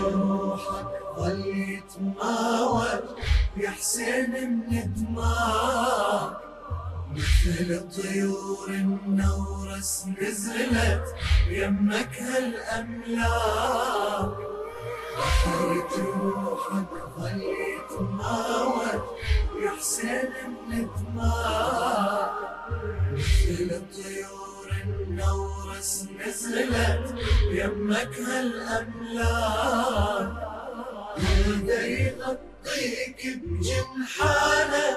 جروحك ظل يتماوج يا حسين من دماغ مثل طيور النورس نزلت يمك هالأملاك بحر جروحك يتماوج يا حسين من دماغ مثل طيور النورس نزلت يمك هالأملاك هذا يغطيك بجنحانه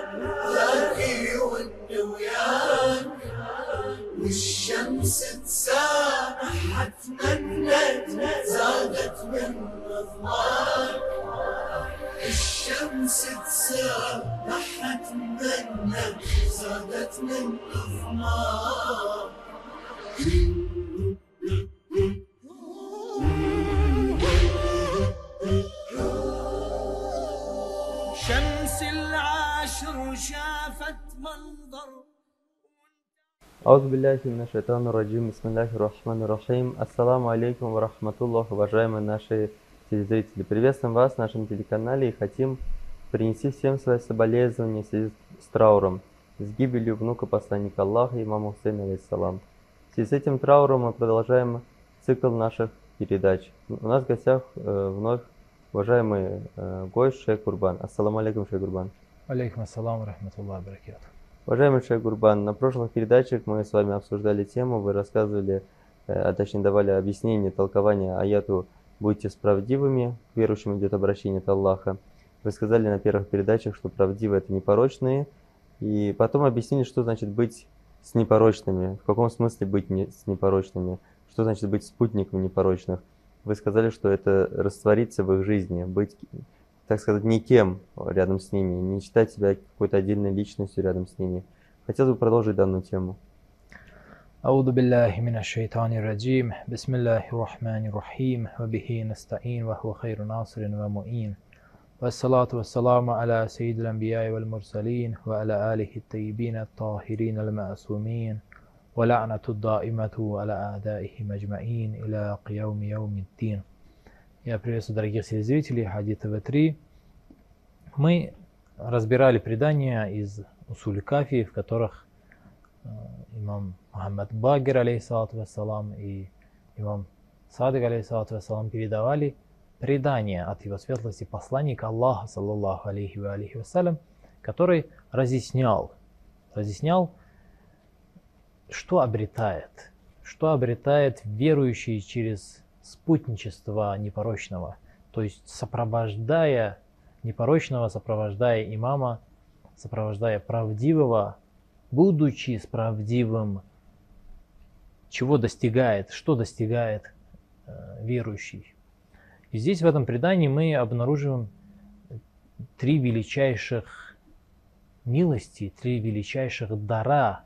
ذاك يون وياك والشمس تسامح تمنت زادت من رضاك الشمس تسامح تمنت زادت من رضاك شمس العاشر شافت منظر Ауз билляхи минаш шайтан раджим, бисмилляхи рахман рахим. Ассаламу алейкум ва рахматуллах, уважаемые наши телезрители. Приветствуем вас на нашем телеканале и хотим принести всем свои соболезнования в связи с трауром, с гибелью внука посланника Аллаха, имама Хусейна, алейхиссалам. в связи с этим трауром мы продолжаем цикл наших передач. У нас в гостях э, вновь уважаемый э, гость Шейх Курбан. Ассаламу алейкум, Шейх Курбан. Алейкум ассалам рахматуллах баракату. Уважаемый Шейх Гурбан, на прошлых передачах мы с вами обсуждали тему, вы рассказывали, э, а точнее давали объяснение, толкование аяту «Будьте справедливыми», к верующим идет обращение от Аллаха. Вы сказали на первых передачах, что правдивые это непорочные, и потом объяснили, что значит быть с непорочными, в каком смысле быть не, с непорочными, что значит быть спутником непорочных. Вы сказали, что это раствориться в их жизни, быть так сказать, никем рядом с ними, не считать себя какой-то отдельной личностью рядом с ними. Хотел бы продолжить данную тему. أعوذ بالله من الشيطان الرجيم بسم الله الرحمن الرحيم وبه نستعين وهو خير ناصر ومؤين والصلاة والسلام على سيد الأنبياء والمرسلين وعلى آله الطيبين الطاهرين المعصومين ولعنة الدائمة على أعدائهم أجمعين إلى قيوم يوم الدين Я приветствую дорогих телезрителей Хади ТВ3. Мы разбирали предания из Усули Кафи, в которых э, имам Мухаммад Багир, алейхиссалату вассалам, и имам Садык, алейхиссалату вассалам, передавали предания от его светлости посланника Аллаха, саллаллаху алейхи ва алейхи вассалям, который разъяснял, разъяснял, что обретает, что обретает верующий через спутничества непорочного, то есть сопровождая непорочного, сопровождая имама, сопровождая правдивого, будучи справдивым, чего достигает, что достигает э, верующий. И здесь в этом предании мы обнаруживаем три величайших милости, три величайших дара,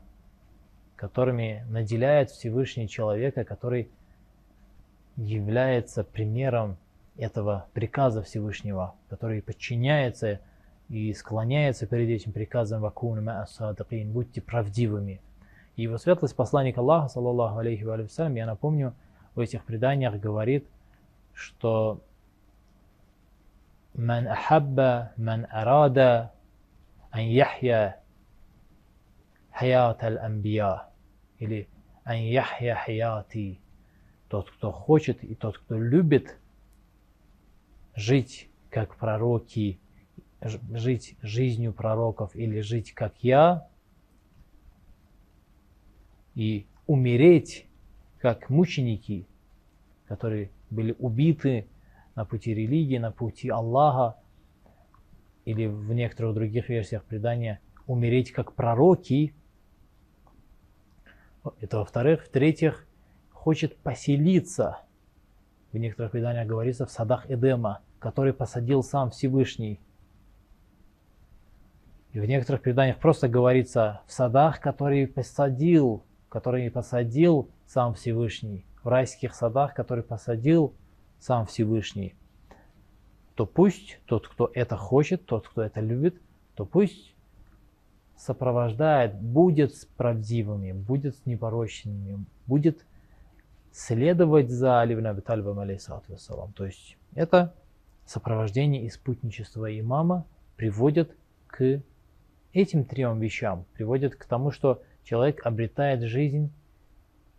которыми наделяет Всевышний человека, который является примером этого приказа Всевышнего, который подчиняется и склоняется перед этим приказом «Вакуна ма'асадакин» «Будьте правдивыми». И его светлость, посланник Аллаха, саллаллаху алейхи ва я напомню, в этих преданиях говорит, что «Ман ахабба, ман арада, ан яхья хаят аль-амбия» или «Ан яхья хаяти» тот, кто хочет и тот, кто любит жить как пророки, жить жизнью пророков или жить как я, и умереть как мученики, которые были убиты на пути религии, на пути Аллаха, или в некоторых других версиях предания умереть как пророки. Это во-вторых. В-третьих, хочет поселиться, в некоторых преданиях говорится, в садах Эдема, который посадил сам Всевышний. И в некоторых преданиях просто говорится в садах, которые посадил, которые посадил сам Всевышний, в райских садах, которые посадил сам Всевышний. То пусть тот, кто это хочет, тот, кто это любит, то пусть сопровождает, будет с правдивыми, будет с непорочными, будет следовать за Али ибн Аби Талибом, вассалам. То есть это сопровождение и спутничество имама приводит к этим трем вещам, приводит к тому, что человек обретает жизнь,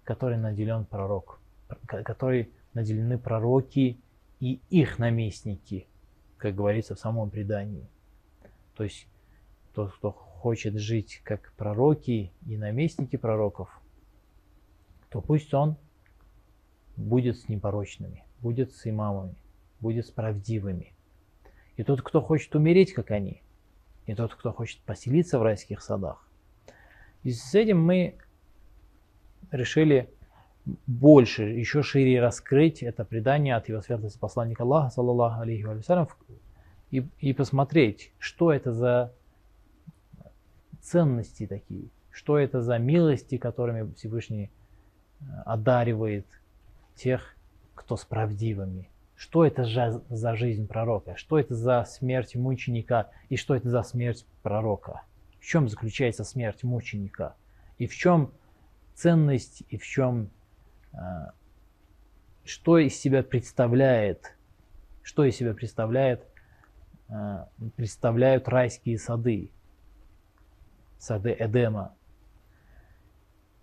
которой наделен пророк, которой наделены пророки и их наместники, как говорится в самом предании. То есть тот, кто хочет жить как пророки и наместники пророков, то пусть он будет с непорочными, будет с имамами, будет с правдивыми. И тот, кто хочет умереть, как они, и тот, кто хочет поселиться в райских садах. И с этим мы решили больше, еще шире раскрыть это предание от его святости посланника Аллаха, саллаллаху алейхи вассалям, и, и посмотреть, что это за ценности такие, что это за милости, которыми Всевышний э, одаривает тех, кто с правдивыми. Что это за, за жизнь пророка? Что это за смерть мученика? И что это за смерть пророка? В чем заключается смерть мученика? И в чем ценность, и в чем а, что из себя представляет, что из себя представляет, а, представляют райские сады, сады Эдема.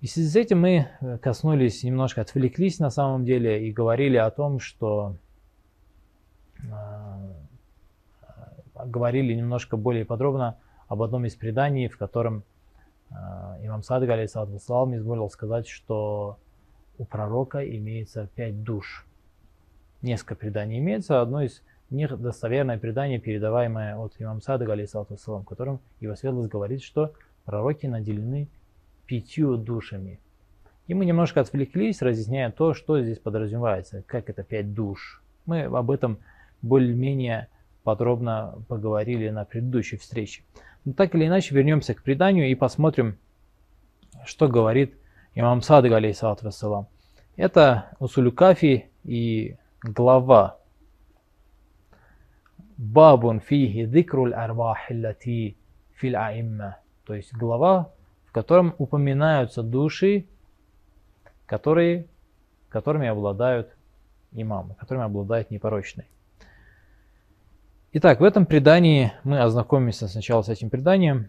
И с этим мы э, коснулись, немножко отвлеклись на самом деле и говорили о том, что а, говорили немножко более подробно об одном из преданий, в котором имам Садык, алейсалату изволил сказать, что у пророка имеется пять душ. Несколько преданий имеется. Одно из них достоверное предание, передаваемое от имам алейсалату в котором его светлость говорит, что пророки наделены пятью душами. И мы немножко отвлеклись, разъясняя то, что здесь подразумевается, как это пять душ. Мы об этом более-менее подробно поговорили на предыдущей встрече. Но так или иначе вернемся к преданию и посмотрим, что говорит имам Садык, алейхиссалату вассалам. Это Усулю Кафи и глава Бабун фихи дикруль арвахиллати фил аимма. То есть глава, в котором упоминаются души, которые, которыми обладают имамы, которыми обладают непорочные. Итак, в этом предании мы ознакомимся сначала с этим преданием.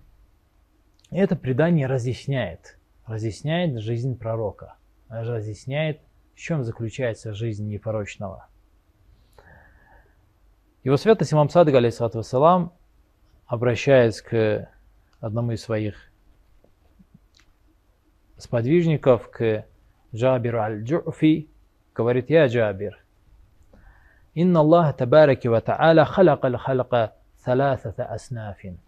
Это предание разъясняет, разъясняет жизнь пророка, разъясняет, в чем заключается жизнь непорочного. Его святость имам Садык, алейхиссалату вассалам, обращаясь к одному из своих сподвижников, к Джабиру аль-Джуфи, говорит, «Я Джабир, инна Аллаха табараки ва та'аля халака халака саласата аснафин».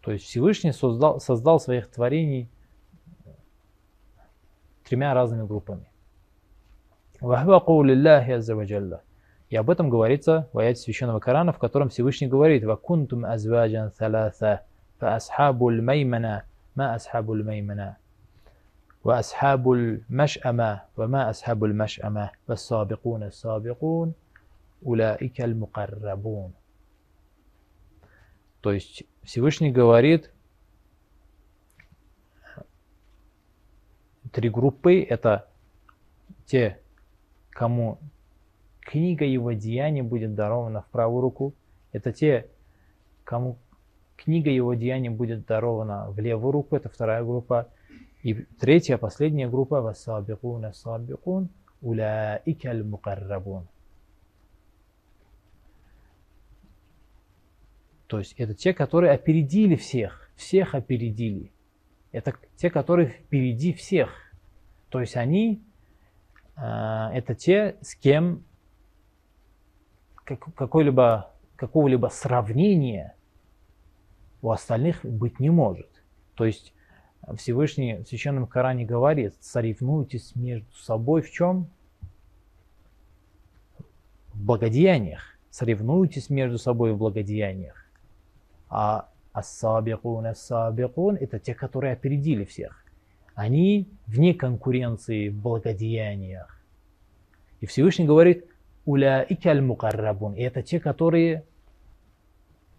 То есть Всевышний создал, создал своих творений тремя разными группами. И об этом говорится в аяте Священного Корана, в котором Всевышний говорит «Вакунтум азваджан саласа, фаасхабу маймана, ма асхабу маймана». وأصحاب المشأمة وما أصحاب المشأمة والسابقون السابقون أولئك المقربون То есть Всевышний говорит, три группы – это те, кому книга его деяний будет дарована в правую руку. Это те, кому книга его деяний будет дарована в левую руку. Это вторая группа. И третья, последняя группа. Вассабикун, ассабикун, уляика аль-мукаррабун. То есть это те, которые опередили всех. Всех опередили. Это те, которые впереди всех. То есть они э, это те, с кем как, какой-либо, какого-либо сравнения у остальных быть не может. То есть Всевышний в Священном Коране говорит, соревнуйтесь между собой в чем? В благодеяниях. Соревнуйтесь между собой в благодеяниях. А ас-сабикун, ас-сабикун – это те, которые опередили всех они вне конкуренции в благодеяниях. И Всевышний говорит, уля икаль мукаррабун. И это те, которые,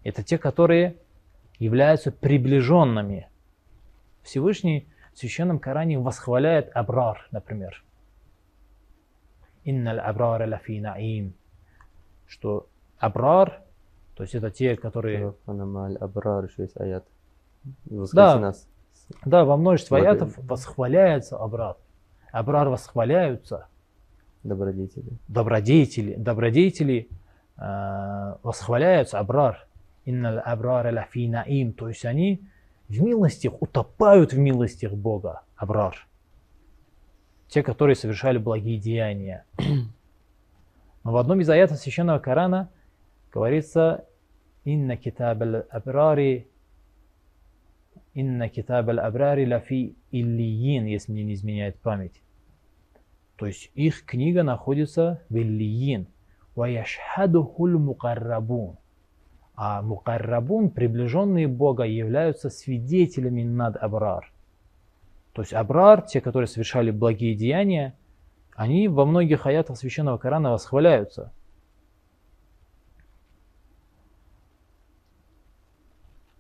это те, которые являются приближенными. Всевышний в Священном Коране восхваляет Абрар, например. «Инналь абрара лафи наим», что абрар, то есть это те, которые... Абрар, Да. Да, во множестве аятов восхваляется абрар. Абрар восхваляются, Добродетели. добродетели, добродетели э, восхваляются абрар. Инналь абрара лафи наим, то есть они в милостях, утопают в милостях Бога, абрар. Те, которые совершали благие деяния. Но в одном из аятов Священного Корана говорится «Инна китаб абрари Инна китаб абрари лафи иллиин», если мне не изменяет память. То есть их книга находится в иллиин. «Ваяшхадухул мукаррабун». А мукаррабун, приближенные Бога, являются свидетелями над абрар. То есть абрар, те, которые совершали благие деяния, они во многих аятах Священного Корана восхваляются.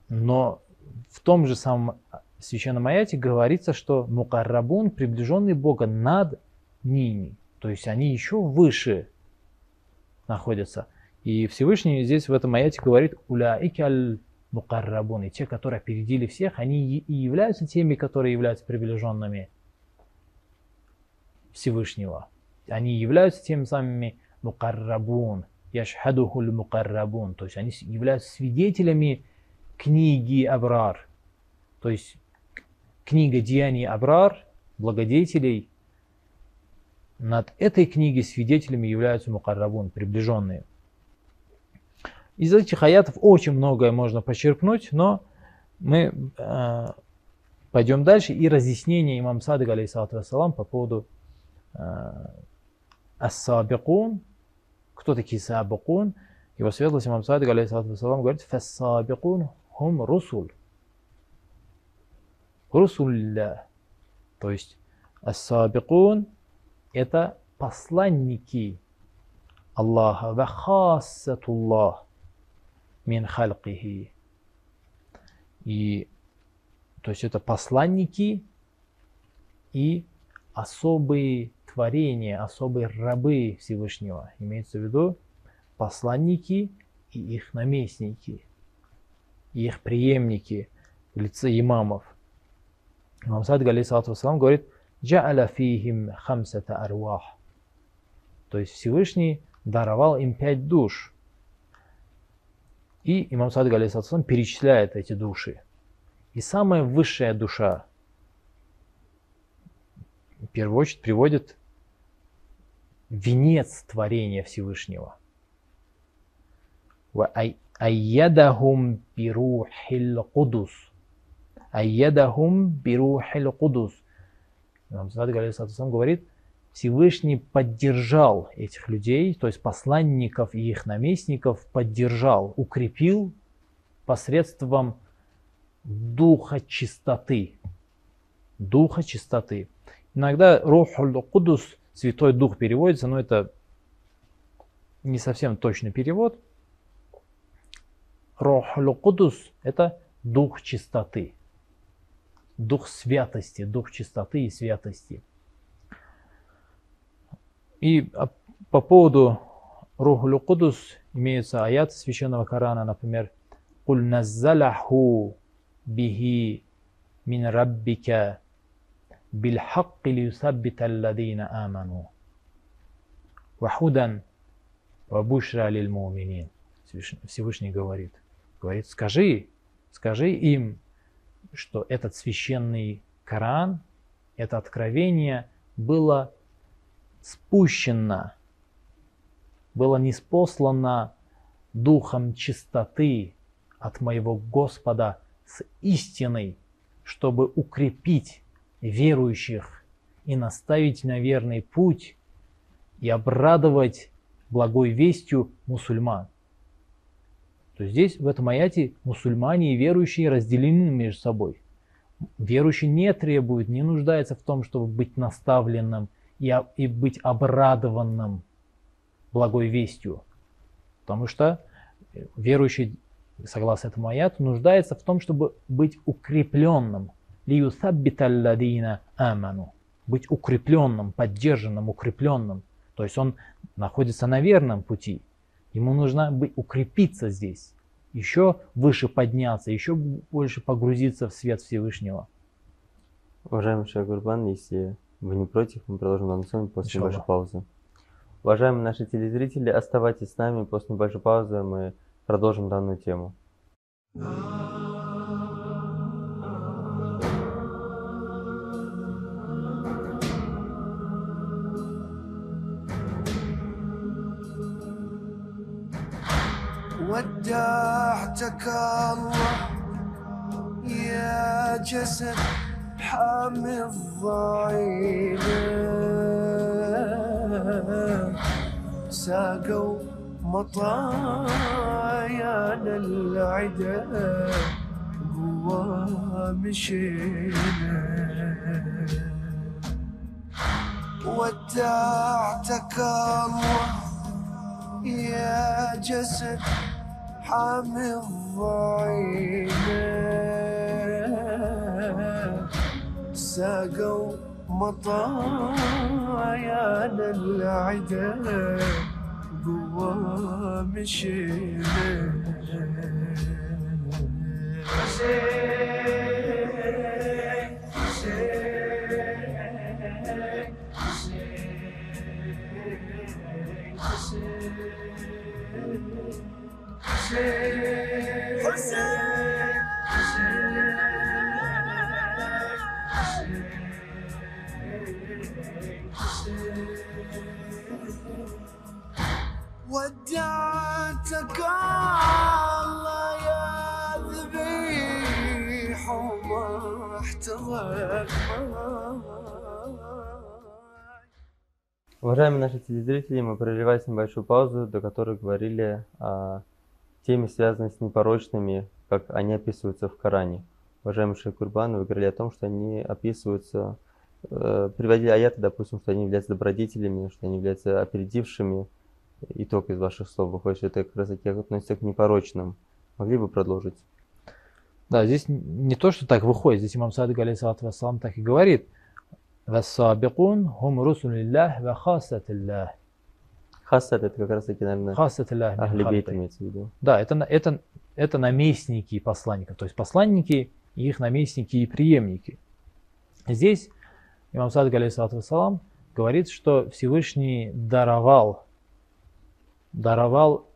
Но в том же самом Священном аяте говорится, что мукаррабун, приближенный Бога над ними. То есть они еще выше находятся. И Всевышний здесь в этом аяте говорит «Уляики аль мукаррабун». И те, которые опередили всех, они и являются теми, которые являются приближенными Всевышнего. Они являются теми самыми мукаррабун. Яшхадухуль мукаррабун. То есть они являются свидетелями книги Абрар. То есть книга деяний Абрар, благодетелей, над этой книгой свидетелями являются мукаррабун, приближенные. Из этих аятов очень многое можно почерпнуть, но мы э, пойдем дальше и разъяснение имам Садык, алейхиссалату вассалам, по поводу э, ас-сабикун, кто такие сабикун. Его светлость имам Садык, алейхиссалату вассалам, говорит, фас-сабикун хум русуль. Русулля. То есть ас-сабикун это посланники Аллаха, ва хассатуллах мин халкихи. И то есть это посланники и особые творения, особые рабы Всевышнего. Имеется в виду посланники и их наместники, и их преемники в лице имамов. Имам Садик, алейхиссалату вассалам, говорит, «Джа'аля фихим хамсата арвах». То есть Всевышний даровал им пять душ. И имам Садик, алейхиссалату вассалам, перечисляет эти души. И самая высшая душа, в первую очередь, приводит венец творения Всевышнего. Айядахум бирухил кудус. Айядахум бирухил кудус. Имам Садик алейхиссалам говорит, Всевышний поддержал этих людей, то есть посланников и их наместников поддержал, укрепил посредством духа чистоты. Духа чистоты. Иногда Рухуль Кудус, Святой Дух переводится, но это не совсем точный перевод. Рохлю – это дух чистоты, дух святости, дух чистоты и святости. И по поводу Рухлю Кудус имеются аят Священного Корана, например, «Куль наззаляху бихи мин раббика бильхакки лиюсаббита алладина аману». Вахудан вабушра лиль муминин. Всевышний говорит – говорит, скажи, скажи им, что этот священный Коран, это откровение было спущено, было неспослано духом чистоты от моего Господа с истиной, чтобы укрепить верующих и наставить на верный путь и обрадовать благой вестью мусульман. То здесь в этом аяте мусульмане и верующие разделены между собой. Верующий не требует, не нуждается в том, чтобы быть наставленным и, и быть обрадованным благой вестью. Потому что э, верующий, согласно этому аяту, нуждается в том, чтобы быть укрепленным. «Лиюсаббита алладина аману». Быть укрепленным, поддержанным, укрепленным. То есть он находится на верном пути. Ему нужно бы укрепиться здесь, еще выше подняться, еще больше погрузиться в свет Всевышнего. Уважаемый Шейх Гурбан, если вы не против, мы продолжим данную тему после Иншаллах. небольшой паузы. Уважаемые наши телезрители, оставайтесь с нами. После небольшой паузы мы продолжим данную тему. ودعتك الله. يا جسد حامي الضعينة ساقوا مطايانا العدا قوى مشينا ودعتك الله. يا جسد حامض الضعيف ساقوا مطايا للعدا قوة مشينا Thank you. ودعتك الله يا ذبيح وما احتضرك Уважаемые наши телезрители, мы прерывались небольшую паузу, до которой говорили о теме, связанной с непорочными, как они описываются в Коране. Уважаемый Шейх вы говорили о том, что они описываются, э, приводили аяты, допустим, что они являются добродетелями, что они являются опередившими. Итог из ваших слов выходит, что это как раз таки относится к непорочным. Могли бы продолжить? Да, здесь не то, что так выходит, здесь имам Садык, алейхиссалату вассалам, так и говорит. «Вассабикун хум русулиллах ва хасатиллах». Хасад это как раз таки, наверное, мин Ахлибейт имеется в виду. Да, это, это, это наместники посланников, то есть посланники, и их наместники и преемники. Здесь имам Садык, вассалам, говорит, что Всевышний даровал, даровал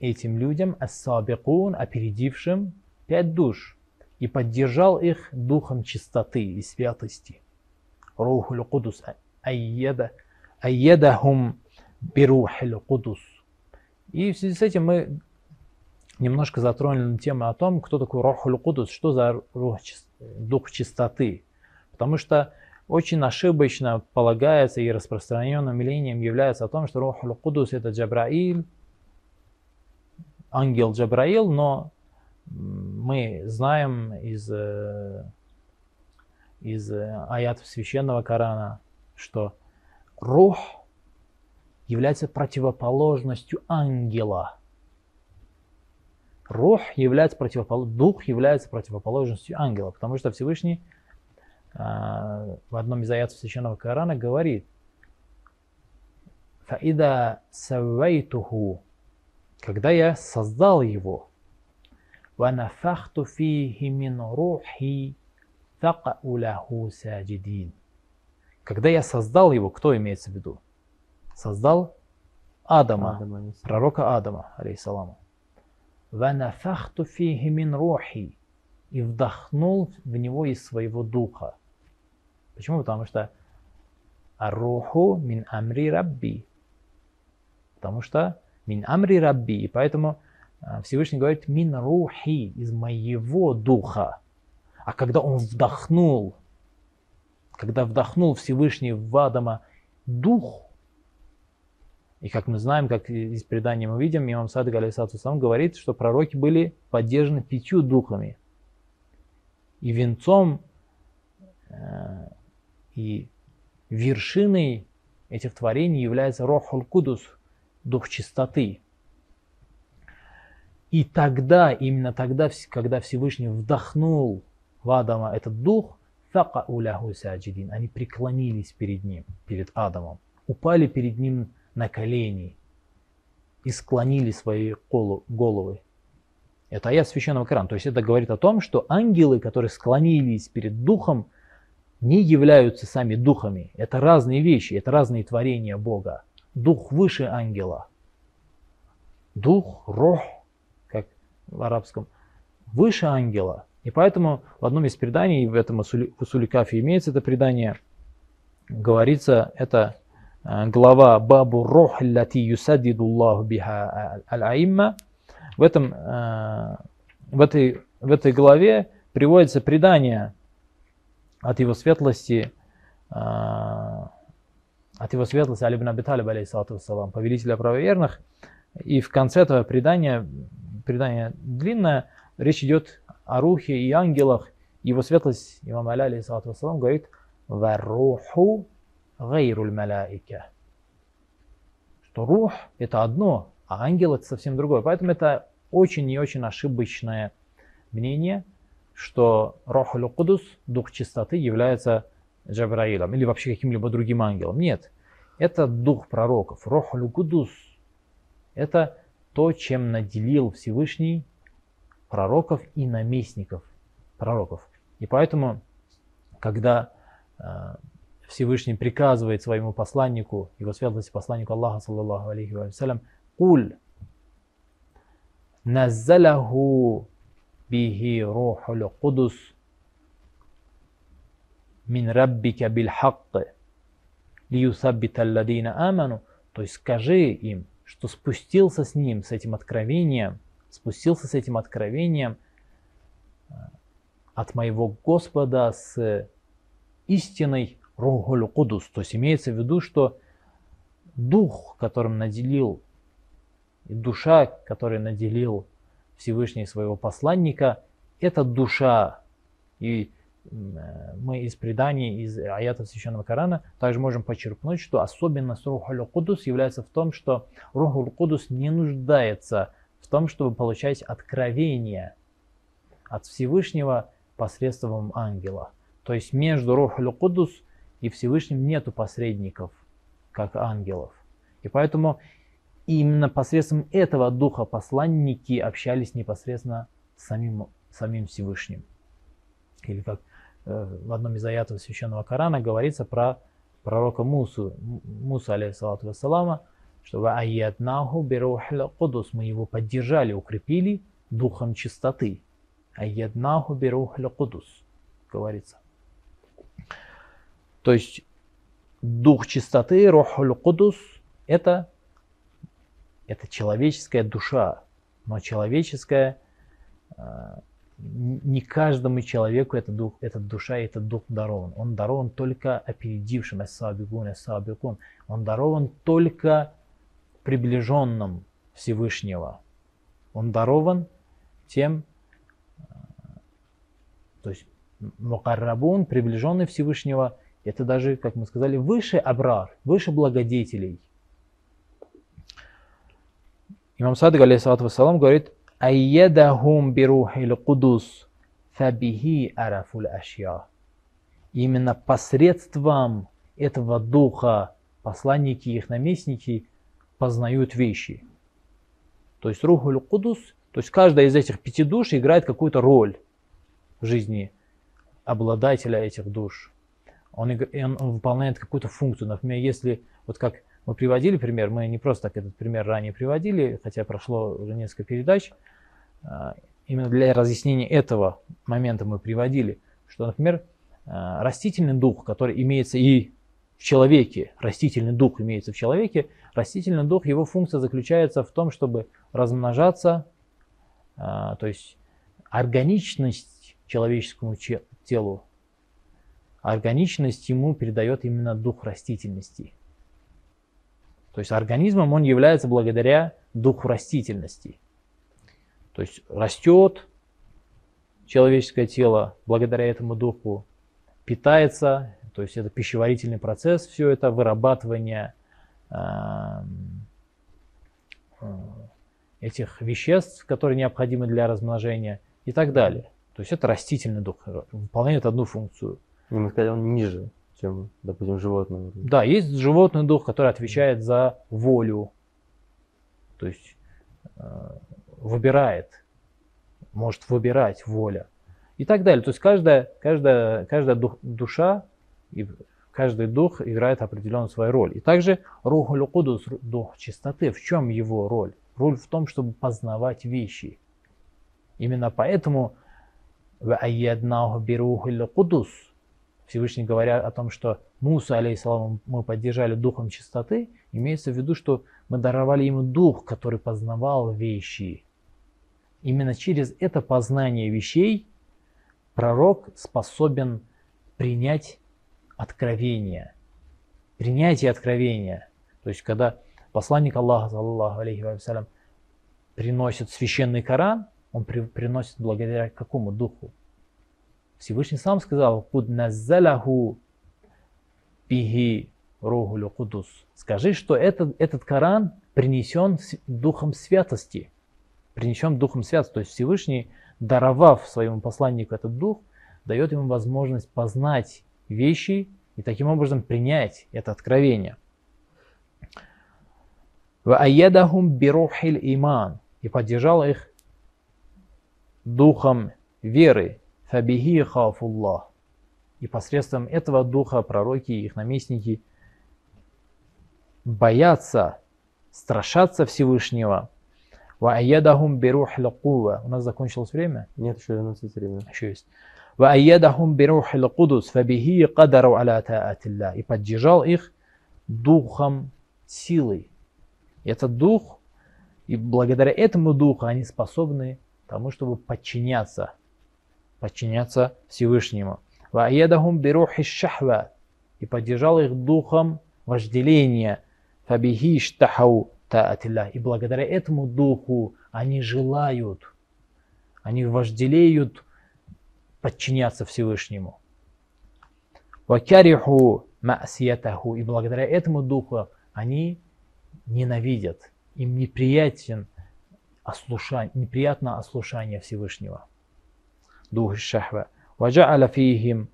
этим людям, ас-сабикун, опередившим, пять душ, и поддержал их духом чистоты и святости. Рухуль Кудус айеда, айедахум бирухиль Кудус. И в связи с этим мы немножко затронули тему о том, кто такой Рухуль Кудус, что за рух, дух чистоты. Потому что очень ошибочно полагается и распространенным мнением является о том, что Рухуль Кудус это Джабраиль, ангел Джабраил, но мы знаем из, из аятов священного Корана, что рух является противоположностью ангела. Рух является противопол... дух является противоположностью ангела, потому что Всевышний а, в одном из аятов священного Корана говорит «Фаида саввайтуху» когда я создал его وَنَفَخْتُ فِيهِ مِنْ رُوحِي فَقَعُوا لَهُ سَاجِدِينَ Когда я создал его, кто имеется в виду? создал Адама, Адама пророка Адама, алейхиссаламу. «Ванафахту фихи мин и вдохнул в него из своего духа. Почему? Потому что «Арруху мин амри рабби» потому что «мин амри рабби» и поэтому э, Всевышний говорит «мин рухи» из моего духа. А когда он вдохнул, когда вдохнул Всевышний в Адама дух – и как мы знаем, как из предания мы видим, имам Садык алейхиссалату сам говорит, что пророки были поддержаны пятью духами. И венцом э, и вершиной этих творений является Рохул Кудус, дух чистоты. И тогда, именно тогда, когда Всевышний вдохнул в Адама этот дух, они преклонились перед ним, перед Адамом. упали перед ним на колени и склонили свои головы. Это аят священного Корана. То есть это говорит о том, что ангелы, которые склонились перед духом, не являются сами духами. Это разные вещи, это разные творения Бога. Дух выше ангела. Дух, рох, как в арабском, выше ангела. И поэтому в одном из преданий, в этом Усуликафе имеется это предание, говорится, это глава Бабу Рох лати юсаддидуллаху биха аль-аимма. В, этом, э, в, этой, в этой главе приводится предание от его светлости, э, от его светлости Али ибн Аби Талиб, алейхиссалату вассалам, повелителя правоверных. И в конце этого предания, предание длинное, речь идет о рухе и ангелах. Его светлость, имам Аля, алейхиссалату вассалам, говорит, «Варруху гайруль маляика». Что рух – это одно, а ангел – это совсем другое. Поэтому это очень и очень ошибочное мнение, что Рохуль Кудус, дух чистоты, является Джабраилом или вообще каким-либо другим ангелом. Нет, это дух пророков. Рохуль Кудус – это то, чем наделил Всевышний пророков и наместников пророков. И поэтому, когда э, Всевышний приказывает своему посланнику, его светлости посланнику Аллаха, саллаллаху алейхи вассалям, «Куль наззалаху бихи рухул кудус мин раббика бил хакки лиюсаббита алладина аману». То есть скажи им, что спустился с ним, с этим откровением, спустился с этим откровением э, от моего Господа с истиной Рухуль Кудус. То есть имеется в виду, что дух, которым наделил, и душа, которой наделил Всевышний своего посланника, это душа. И э, мы из преданий, из аятов Священного Корана также можем подчеркнуть, что особенность Рухуль Кудус является в том, что Рухуль Кудус не нуждается в том, чтобы получать откровение от Всевышнего посредством ангела. То есть между Рухуль Кудус и Всевышним нету посредников, как ангелов. И поэтому именно посредством этого духа посланники общались непосредственно с самим, самим Всевышним. Или как э, в одном из аятов Священного Корана говорится про пророка Мусу, Муса, алейхиссалату вассалама, что «Айяднаху бирухля кудус» мы его поддержали, укрепили духом чистоты. «Айяднаху бирухля кудус» говорится. То есть дух чистоты, рухуль кудус, это, это человеческая душа. Но человеческая, э, не каждому человеку этот дух, этот душа и этот дух дарован. Он дарован только опередившим, эссабигун, эссабикун. Он дарован только приближенным Всевышнего. Он дарован тем, э, то есть мукаррабун, приближенный Всевышнего, это даже, как мы сказали, выше абрар, выше благодетелей. Имам Садык, алейхиссалату вассалам, говорит, «Айядахум бирухил кудус, фабихи арафуль ашья». Именно посредством этого духа посланники и их наместники познают вещи. То есть Рухуль Кудус, то есть каждая из этих пяти душ играет какую-то роль в жизни обладателя этих душ. Он, он, выполняет какую-то функцию. Например, если, вот как мы приводили пример, мы не просто так этот пример ранее приводили, хотя прошло уже несколько передач, а, именно для разъяснения этого момента мы приводили, что, например, а, растительный дух, который имеется и в человеке, растительный дух имеется в человеке, растительный дух, его функция заключается в том, чтобы размножаться, а, то есть органичность человеческому телу, органичность ему передает именно дух растительности. То есть организмом он является благодаря духу растительности. То есть растет человеческое тело благодаря этому духу, питается, то есть это пищеварительный процесс, все это вырабатывание э, этих веществ, которые необходимы для размножения и так далее. То есть это растительный дух, выполняет одну функцию. Мы сказали, он ниже. чем, допустим, животное. Да, есть животный дух, который отвечает за волю. То есть э, выбирает, может выбирать воля. И так далее. То есть каждая, каждая, каждая дух- душа и каждый дух играет определенную свою роль. И также Рухуль Кудус, дух чистоты, в чем его роль? Роль в том, чтобы познавать вещи. Именно поэтому «Ва'айяднаху бирухуль Кудус» Всевышний говоря о том, что Муса, алейхиссалам, мы поддержали духом чистоты, имеется в виду, что мы даровали ему дух, который познавал вещи. Именно через это познание вещей пророк способен принять откровение. Принятие откровения. То есть, когда посланник Аллаха, саллаллаху алейхи вассалям, приносит священный Коран, он при- приносит благодаря какому духу? Всевышний сам сказал, «Куд наззалаху бихи рухулю кудус». Скажи, что этот, этот Коран принесен духом святости. Принесен духом святости. То есть Всевышний, даровав своему посланнику этот дух, дает ему возможность познать вещи и таким образом принять это откровение. «Ва'айядахум бирухиль иман» и поддержал их духом веры. Фабихи хафуллах. И посредством этого духа пророки и их наместники боятся, страшатся Всевышнего. Ва бирух лакува. У нас закончилось время? Нет, еще 11 время. Еще есть. Ва бирух лакудус. Фабихи кадару аля таатилля. И поддержал их духом силы. И этот дух, и благодаря этому духу они способны тому, чтобы подчиняться подчиняться Всевышнему. وَأَيَّدَهُمْ بِرُوحِ الشَّحْوَةِ И поддержал их духом вожделения. فَبِهِ اشْتَحَوْا طَاعَةِ اللَّهِ И благодаря этому духу они желают, они вожделеют подчиняться Всевышнему. Вакяриху ма'сиятаху. И благодаря этому духу они ненавидят, им неприятен ослушание, неприятно ослушание Всевышнего. Дух шахва. وجعل فيهم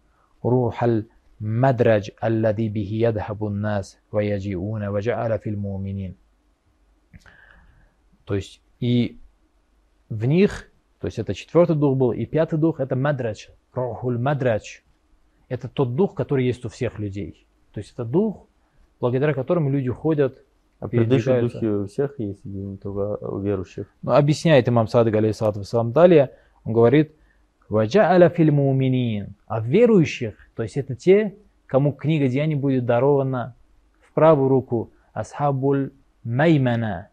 روح المدرج الذي به يذهب الناس ويجيئون وجعل في المؤمنين. То есть и в них то есть это четвертый дух был. И пятый дух это мадрач. Рухуль мадрач. Это тот дух, который есть у всех людей. То есть это дух, благодаря которому люди ходят. А предыдущие передвигаются. духи у всех есть, или не только у верующих? Но объясняет имам Садык, алейхиссалату вассалам, далее, он говорит, «Ваджа'аля филь муминин». А верующих, то есть это те, кому книга Деяний будет дарована в правую руку, асхабуль маймана.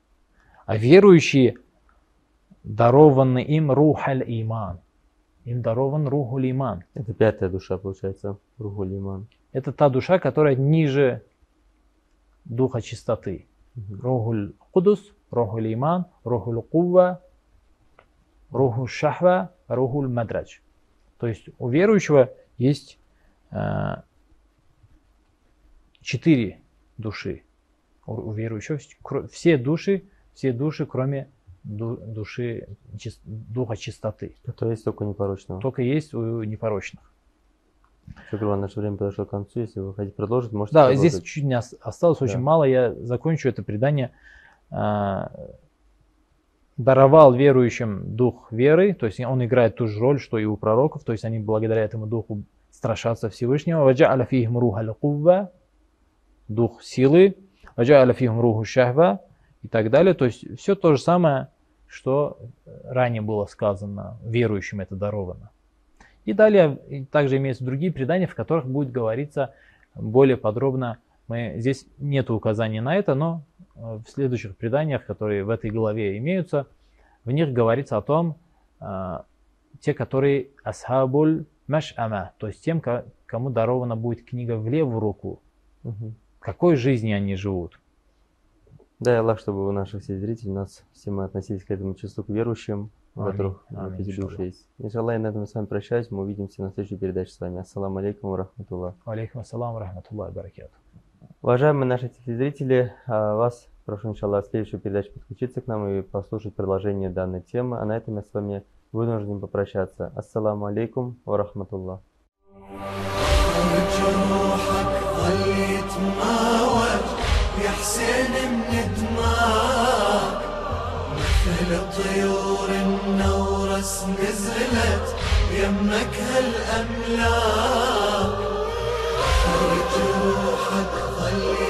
А верующие дарованы им рухаль иман. Им дарован рухуль иман. Это пятая душа, получается, Рухуль Иман. Это та душа, которая ниже духа чистоты. Рухуль Кудус, Рухуль Иман, Рухуль Кува, Рухуль Шахва, Рухуль Мадрач. То есть у верующего есть э, четыре души. У, у верующего все души, все души, кроме ду- души чис- духа чистоты. То есть только непорочного. Только есть у непорочных. Гурбан, наше время подошло к концу. Если вы хотите продолжить, можете Да, продолжить. здесь чуть не ос- осталось очень Да. мало. Я закончу это предание. Даровал верующим дух веры, то есть он играет ту же роль, что и у пророков, то есть они благодаря этому духу страшатся Всевышнего. «Ваджа'аля фихим руха кувва» дух силы, «Ваджа'аля фихим руху шахва» и так далее. То есть все то же самое, что ранее было сказано, верующим это даровано. И далее также имеются другие предания, в которых будет говориться более подробно. Мы, здесь нет указания на это, но в следующих преданиях, которые в этой главе имеются, в них говорится о том, э, те, которые асхабуль маш'ама, то есть тем, ко- кому дарована будет книга в левую руку, Мгм. какой жизни они живут. Дай Аллах, чтобы у наших всех зрителей, нас все мы относились к этому числу, к верующим, у которых эти души есть. Иншаллах, я на этом с вами прощаюсь. Мы увидимся на следующей передаче с вами. Ассаламу алейкум рахматуллах. Алейкум ассалам, рахматуллах, баракату. Уважаемые наши телезрители, а, вас прошу, иншаллах, в следующую передачу подключиться к нам и послушать продолжение данной темы. А на этом я с вами вынужден попрощаться. Ассаламу алейкум ва рахматуллах. يا حسين من دماك مثل طيور النورس نزلت يمك هالأملاك خلي جروحك خلي